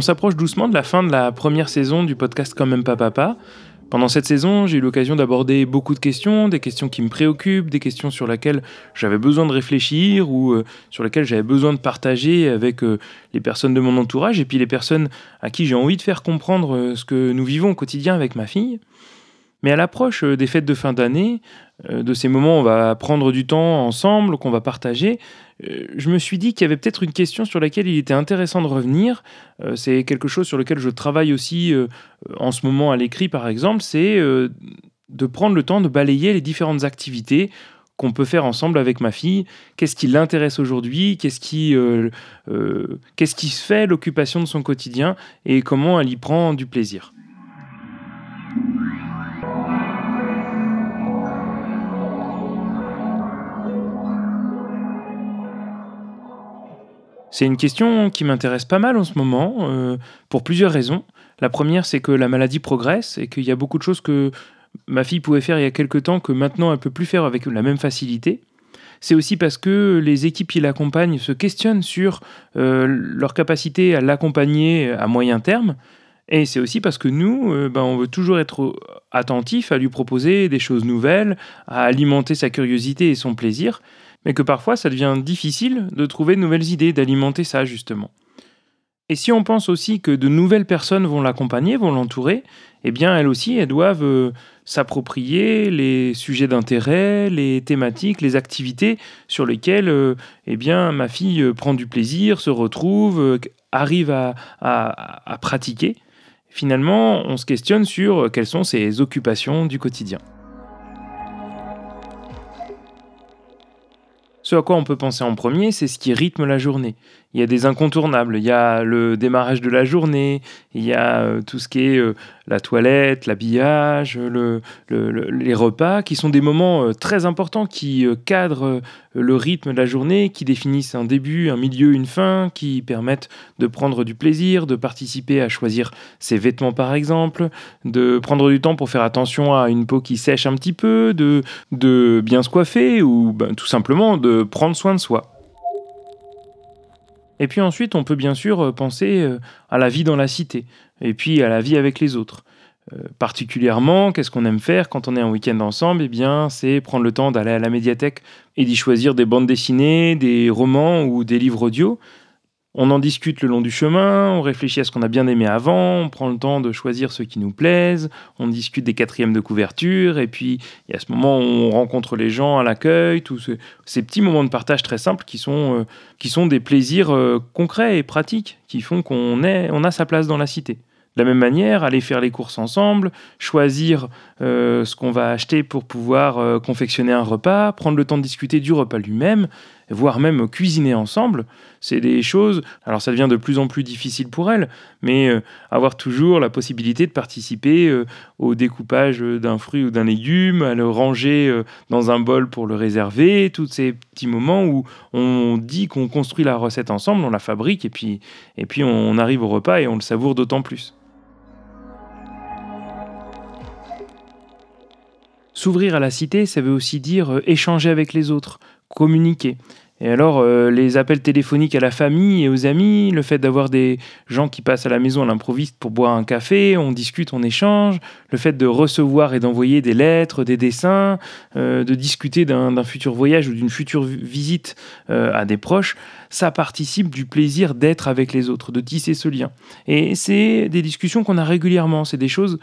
On s'approche doucement de la fin de la première saison du podcast Quand même pas papa. Pendant cette saison, j'ai eu l'occasion d'aborder beaucoup de questions, des questions qui me préoccupent, des questions sur lesquelles j'avais besoin de réfléchir ou euh, sur lesquelles j'avais besoin de partager avec euh, les personnes de mon entourage et puis les personnes à qui j'ai envie de faire comprendre euh, ce que nous vivons au quotidien avec ma fille. Mais à l'approche des fêtes de fin d'année, de ces moments où on va prendre du temps ensemble, qu'on va partager, je me suis dit qu'il y avait peut-être une question sur laquelle il était intéressant de revenir. C'est quelque chose sur lequel je travaille aussi en ce moment à l'écrit, par exemple, c'est de prendre le temps de balayer les différentes activités qu'on peut faire ensemble avec ma fille. Qu'est-ce qui l'intéresse aujourd'hui? Qu'est-ce qui, qu'est-ce qui se fait l'occupation de son quotidien? Et comment elle y prend du plaisir? C'est une question qui m'intéresse pas mal en ce moment, euh, pour plusieurs raisons. La première, c'est que la maladie progresse et qu'il y a beaucoup de choses que ma fille pouvait faire il y a quelque temps que maintenant elle peut plus faire avec la même facilité. C'est aussi parce que les équipes qui l'accompagnent se questionnent sur euh, leur capacité à l'accompagner à moyen terme. Et c'est aussi parce que nous, euh, ben, on veut toujours être attentif à lui proposer des choses nouvelles, à alimenter sa curiosité et son plaisir mais que parfois ça devient difficile de trouver de nouvelles idées, d'alimenter ça justement. Et si on pense aussi que de nouvelles personnes vont l'accompagner, vont l'entourer, eh bien elles aussi, elles doivent euh, s'approprier les sujets d'intérêt, les thématiques, les activités sur lesquelles euh, eh bien, ma fille euh, prend du plaisir, se retrouve, arrive à, à pratiquer. Finalement, on se questionne sur quelles sont ses occupations du quotidien. Ce à quoi on peut penser en premier, c'est ce qui rythme la journée. Il y a des incontournables, il y a le démarrage de la journée, il y a euh, tout ce qui est euh, la toilette, l'habillage, les repas, qui sont des moments euh, très importants qui cadrent le rythme de la journée, qui définissent un début, un milieu, une fin, qui permettent de prendre du plaisir, de participer à choisir ses vêtements par exemple, de prendre du temps pour faire attention à une peau qui sèche un petit peu, de, bien se coiffer ou ben, tout simplement de prendre soin de soi. Et puis ensuite, on peut bien sûr euh, penser euh, à la vie dans la cité, et puis à la vie avec les autres. Euh, particulièrement, qu'est-ce qu'on aime faire quand on est en week-end ensemble? Eh bien, c'est prendre le temps d'aller à la médiathèque et d'y choisir des bandes dessinées, des romans ou des livres audio, on en discute le long du chemin, on réfléchit à ce qu'on a bien aimé avant, on prend le temps de choisir ceux qui nous plaisent, on discute des quatrièmes de couverture, et puis a ce moment on rencontre les gens à l'accueil, tous ces petits moments de partage très simples qui sont, euh, qui sont des plaisirs euh, concrets et pratiques, qui font qu'on on a sa place dans la cité. De la même manière, aller faire les courses ensemble, choisir euh, ce qu'on va acheter pour pouvoir confectionner un repas, prendre le temps de discuter du repas lui-même, voire même cuisiner ensemble, c'est des choses, alors ça devient de plus en plus difficile pour elle, mais euh, avoir toujours la possibilité de participer euh, au découpage d'un fruit ou d'un légume, à le ranger euh, dans un bol pour le réserver, tous ces petits moments où on dit qu'on construit la recette ensemble, on la fabrique et puis, et puis on arrive au repas et on le savoure d'autant plus. S'ouvrir à la cité, ça veut aussi dire échanger avec les autres, communiquer. Et alors, euh, les appels téléphoniques à la famille et aux amis, le fait d'avoir des gens qui passent à la maison à l'improviste pour boire un café, on discute, on échange, le fait de recevoir et d'envoyer des lettres, des dessins, euh, de discuter d'un futur voyage ou d'une future visite euh, à des proches, ça participe du plaisir d'être avec les autres, de tisser ce lien. Et c'est des discussions qu'on a régulièrement, c'est des choses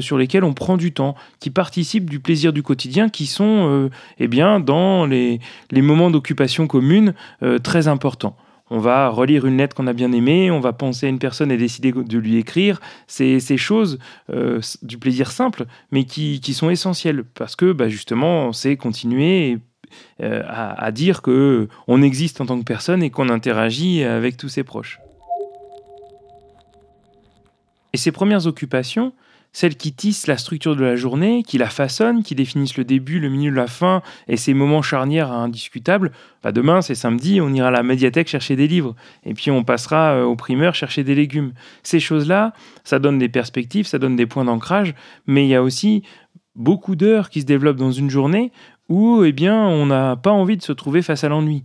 sur lesquelles on prend du temps, qui participent du plaisir du quotidien, qui sont eh bien, dans les, les moments d'occupation euh, très important. On va relire une lettre qu'on a bien aimée, on va penser à une personne et décider de lui écrire. C'est ces choses euh, du plaisir simple, mais qui, sont essentielles parce que bah, justement, c'est continuer euh, à, à, dire que on existe en tant que personne et qu'on interagit avec tous ses proches. Et ces premières occupations, celles qui tissent la structure de la journée, qui la façonnent, qui définissent le début, le milieu, la fin et ces moments charnières indiscutables. Bah demain, c'est samedi, on ira à la médiathèque chercher des livres et puis on passera euh, au primeur chercher des légumes. Ces choses-là, ça donne des perspectives, ça donne des points d'ancrage, mais il y a aussi beaucoup d'heures qui se développent dans une journée où eh bien, on n'a pas envie de se trouver face à l'ennui.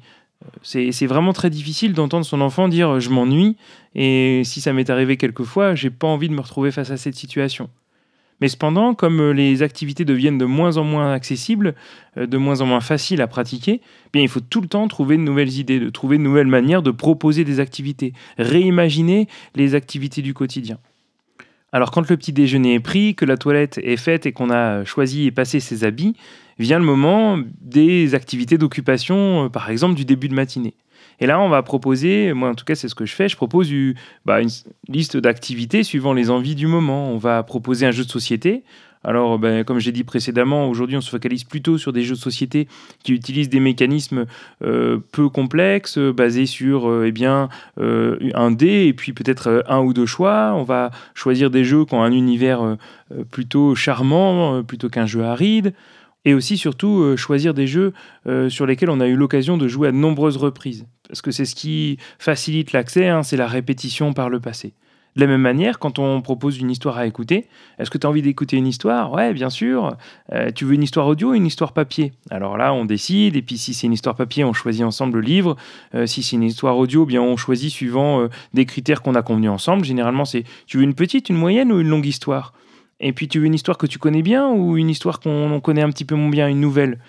C'est vraiment très difficile d'entendre son enfant dire je m'ennuie et si ça m'est arrivé quelquefois, j'ai pas envie de me retrouver face à cette situation. Mais cependant, comme euh, les activités deviennent de moins en moins accessibles, euh, de moins en moins faciles à pratiquer, eh il faut tout le temps trouver de nouvelles idées, de trouver de nouvelles manières de proposer des activités, réimaginer les activités du quotidien. Alors quand le petit déjeuner est pris, que la toilette est faite et qu'on a choisi et passé ses habits, vient le moment des activités d'occupation, euh, par exemple du début de matinée. Et là, on va proposer, moi en tout cas c'est ce que je fais, je propose bah, une liste d'activités suivant les envies du moment. On va proposer un jeu de société. Alors, ben, comme j'ai dit précédemment, aujourd'hui on se focalise plutôt sur des jeux de société qui utilisent des mécanismes euh, peu complexes, basés sur euh, eh bien, un dé et puis peut-être un ou deux choix. On va choisir des jeux qui ont un univers plutôt charmant, plutôt qu'un jeu aride et aussi surtout euh, choisir des jeux euh, sur lesquels on a eu l'occasion de jouer à de nombreuses reprises. Parce que c'est ce qui facilite l'accès, hein, c'est la répétition par le passé. De la même manière, quand on propose une histoire à écouter, est-ce que tu as envie d'écouter une histoire? Ouais, bien sûr. Euh, tu veux une histoire audio ou une histoire papier? Alors là, on décide, et puis si c'est une histoire papier, on choisit ensemble le livre. si c'est une histoire audio, bien on choisit suivant des critères qu'on a convenus ensemble. Généralement, c'est tu veux une petite, une moyenne ou une longue histoire? Et puis tu veux une histoire que tu connais bien ou une histoire qu'on connaît un petit peu moins bien, une nouvelle?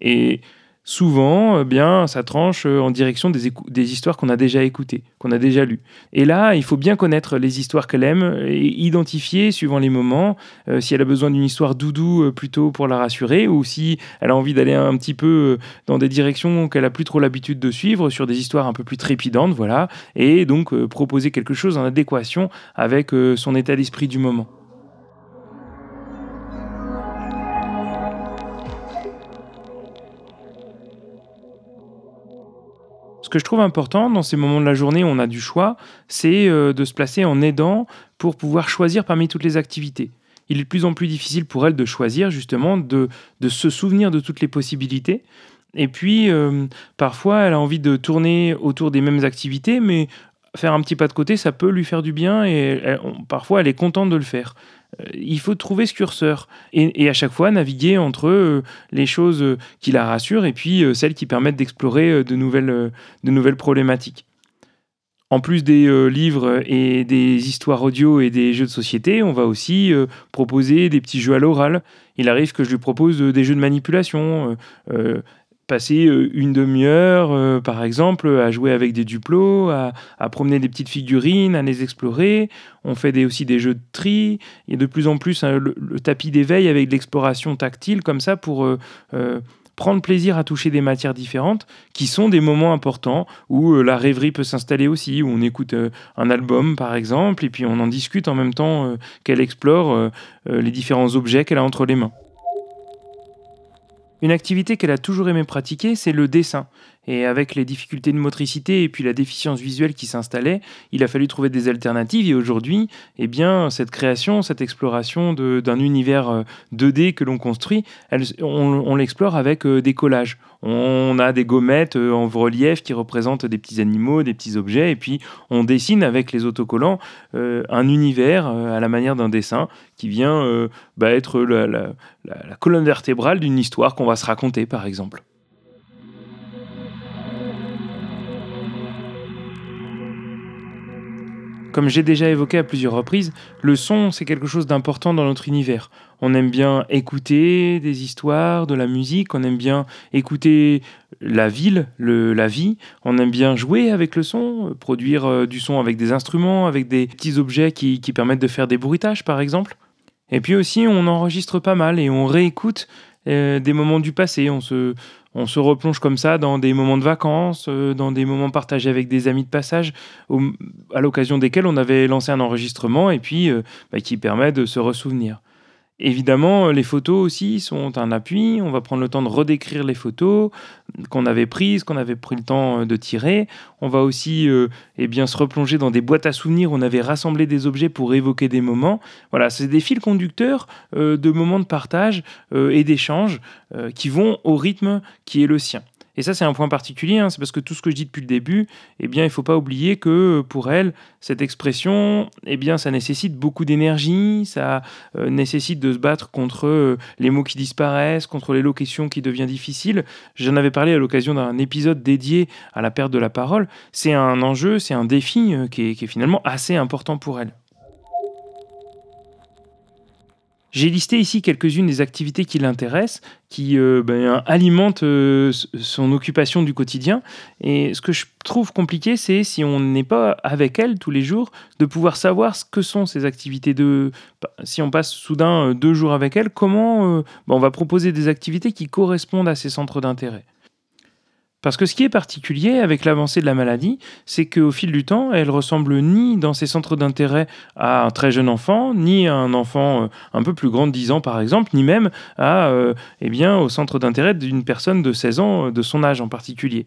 Et souvent, eh bien, ça tranche euh, en direction des, histoires qu'on a déjà écoutées, qu'on a déjà lues. Et là, il faut bien connaître les histoires qu'elle aime et identifier, suivant les moments, euh, si elle a besoin d'une histoire doudou euh, plutôt pour la rassurer, ou si elle a envie d'aller un petit peu dans des directions qu'elle a plus trop l'habitude de suivre, sur des histoires un peu plus trépidantes, voilà, et donc proposer quelque chose en adéquation avec son état d'esprit du moment. Que je trouve important dans ces moments de la journée où on a du choix, c'est euh, de se placer en aidant pour pouvoir choisir parmi toutes les activités. Il est de plus en plus difficile pour elle de choisir, justement, de, se souvenir de toutes les possibilités. Et puis, euh, parfois, elle a envie de tourner autour des mêmes activités, mais faire un petit pas de côté, ça peut lui faire du bien et parfois elle est contente de le faire. Euh, il faut trouver ce curseur et, à chaque fois naviguer entre euh, les choses euh, qui la rassurent et puis celles qui permettent d'explorer de nouvelles, de nouvelles problématiques. En plus des livres et des histoires audio et des jeux de société, on va aussi proposer des petits jeux à l'oral. Il arrive que je lui propose des jeux de manipulation, passer euh, une demi-heure, euh, par exemple, à jouer avec des duplos, à, promener des petites figurines, à les explorer. On fait aussi des jeux de tri. Il y a de plus en plus hein, le, tapis d'éveil avec l'exploration tactile, comme ça, pour euh, prendre plaisir à toucher des matières différentes, qui sont des moments importants où la rêverie peut s'installer aussi, où on écoute un album, par exemple, et puis on en discute en même temps qu'elle explore les différents objets qu'elle a entre les mains. Une activité qu'elle a toujours aimé pratiquer, c'est le dessin. Et avec les difficultés de motricité et puis la déficience visuelle qui s'installait, il a fallu trouver des alternatives. Et aujourd'hui, eh bien, cette création, cette exploration d'un univers 2D euh, que l'on construit, on, l'explore avec euh, des collages. On a des gommettes euh, en relief qui représentent des petits animaux, des petits objets, et puis on dessine avec les autocollants un univers à la manière d'un dessin qui vient bah, être la colonne vertébrale d'une histoire qu'on va se raconter, par exemple. Comme j'ai déjà évoqué à plusieurs reprises, le son, c'est quelque chose d'important dans notre univers. On aime bien écouter des histoires, de la musique, on aime bien écouter la ville, la vie, on aime bien jouer avec le son, produire euh, du son avec des instruments, avec des petits objets qui, permettent de faire des bruitages par exemple. Et puis aussi, on enregistre pas mal et on réécoute euh, des moments du passé. On se, on se replonge comme ça dans des moments de vacances, euh, dans des moments partagés avec des amis de passage, à l'occasion desquels on avait lancé un enregistrement et puis euh, bah, qui permet de se ressouvenir. Évidemment, les photos aussi sont un appui. On va prendre le temps de redécrire les photos qu'on avait prises, qu'on avait pris le temps euh, de tirer. On va aussi euh, eh bien, se replonger dans des boîtes à souvenirs. On avait rassemblé des objets pour évoquer des moments. Voilà, c'est des fils conducteurs euh, de moments de partage et d'échange qui vont au rythme qui est le sien. Et ça, c'est un point particulier, hein. c'est parce que tout ce que je dis depuis le début, eh bien, il ne faut pas oublier que pour elle, cette expression, eh bien, ça nécessite beaucoup d'énergie, ça euh, nécessite de se battre contre euh, les mots qui disparaissent, contre les locutions qui deviennent difficiles. J'en avais parlé à l'occasion d'un épisode dédié à la perte de la parole. C'est un enjeu, c'est un défi euh, qui est finalement assez important pour elle. J'ai listé ici quelques-unes des activités qui l'intéressent, qui euh, ben, alimentent euh, son occupation du quotidien. Et ce que je trouve compliqué, c'est si on n'est pas avec elle tous les jours, de pouvoir savoir ce que sont ces activités. De, si on passe soudain euh, deux jours avec elle, comment ben, on va proposer des activités qui correspondent à ses centres d'intérêt. Parce que ce qui est particulier avec l'avancée de la maladie, c'est qu'au fil du temps, elle ressemble ni dans ses centres d'intérêt à un très jeune enfant, ni à un enfant euh, un peu plus grand de 10 ans par exemple, ni même à, euh, eh bien, au centre d'intérêt d'une personne de 16 ans, euh, de son âge en particulier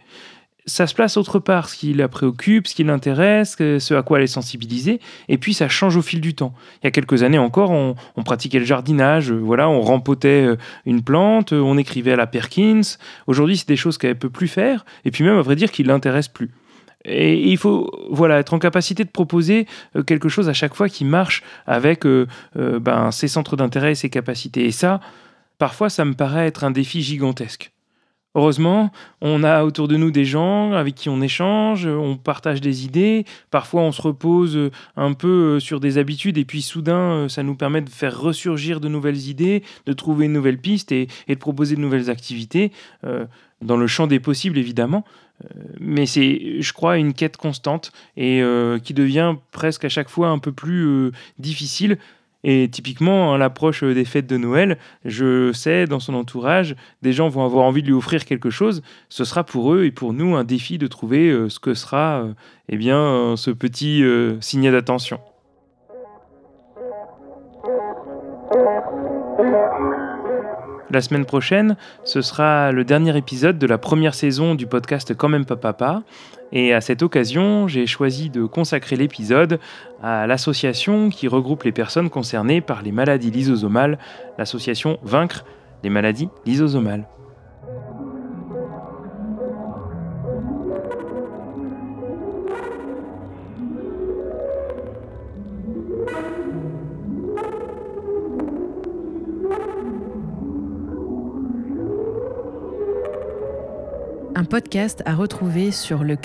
ça se place autre part, ce qui la préoccupe, ce qui l'intéresse, ce à quoi elle est sensibilisée, et puis ça change au fil du temps. Il y a quelques années encore, on, pratiquait le jardinage, euh, voilà, on rempotait euh, une plante, euh, on écrivait à la Perkins. Aujourd'hui, c'est des choses qu'elle peut plus faire, et puis même, à vrai dire, qui l'intéresse plus. Et il faut voilà, être en capacité de proposer quelque chose à chaque fois qui marche avec ben, ses centres d'intérêt et ses capacités. Et ça, parfois, ça me paraît être un défi gigantesque. Heureusement, on a autour de nous des gens avec qui on échange, on partage des idées, parfois on se repose un peu euh, sur des habitudes et puis soudain euh, ça nous permet de faire ressurgir de nouvelles idées, de trouver une nouvelle piste et, de proposer de nouvelles activités, euh, dans le champ des possibles évidemment. mais c'est, je crois, une quête constante et qui devient presque à chaque fois un peu plus difficile et typiquement, à l'approche des fêtes de Noël, je sais, dans son entourage, des gens vont avoir envie de lui offrir quelque chose. Ce sera pour eux et pour nous un défi de trouver euh, ce que sera euh, eh bien, euh, ce petit signe d'attention. La semaine prochaine, ce sera le dernier épisode de la première saison du podcast Quand même pas papa. Et à cette occasion, j'ai choisi de consacrer l'épisode à l'association qui regroupe les personnes concernées par les maladies lysosomales, l'association Vaincre les maladies lysosomales. Un podcast à retrouver sur le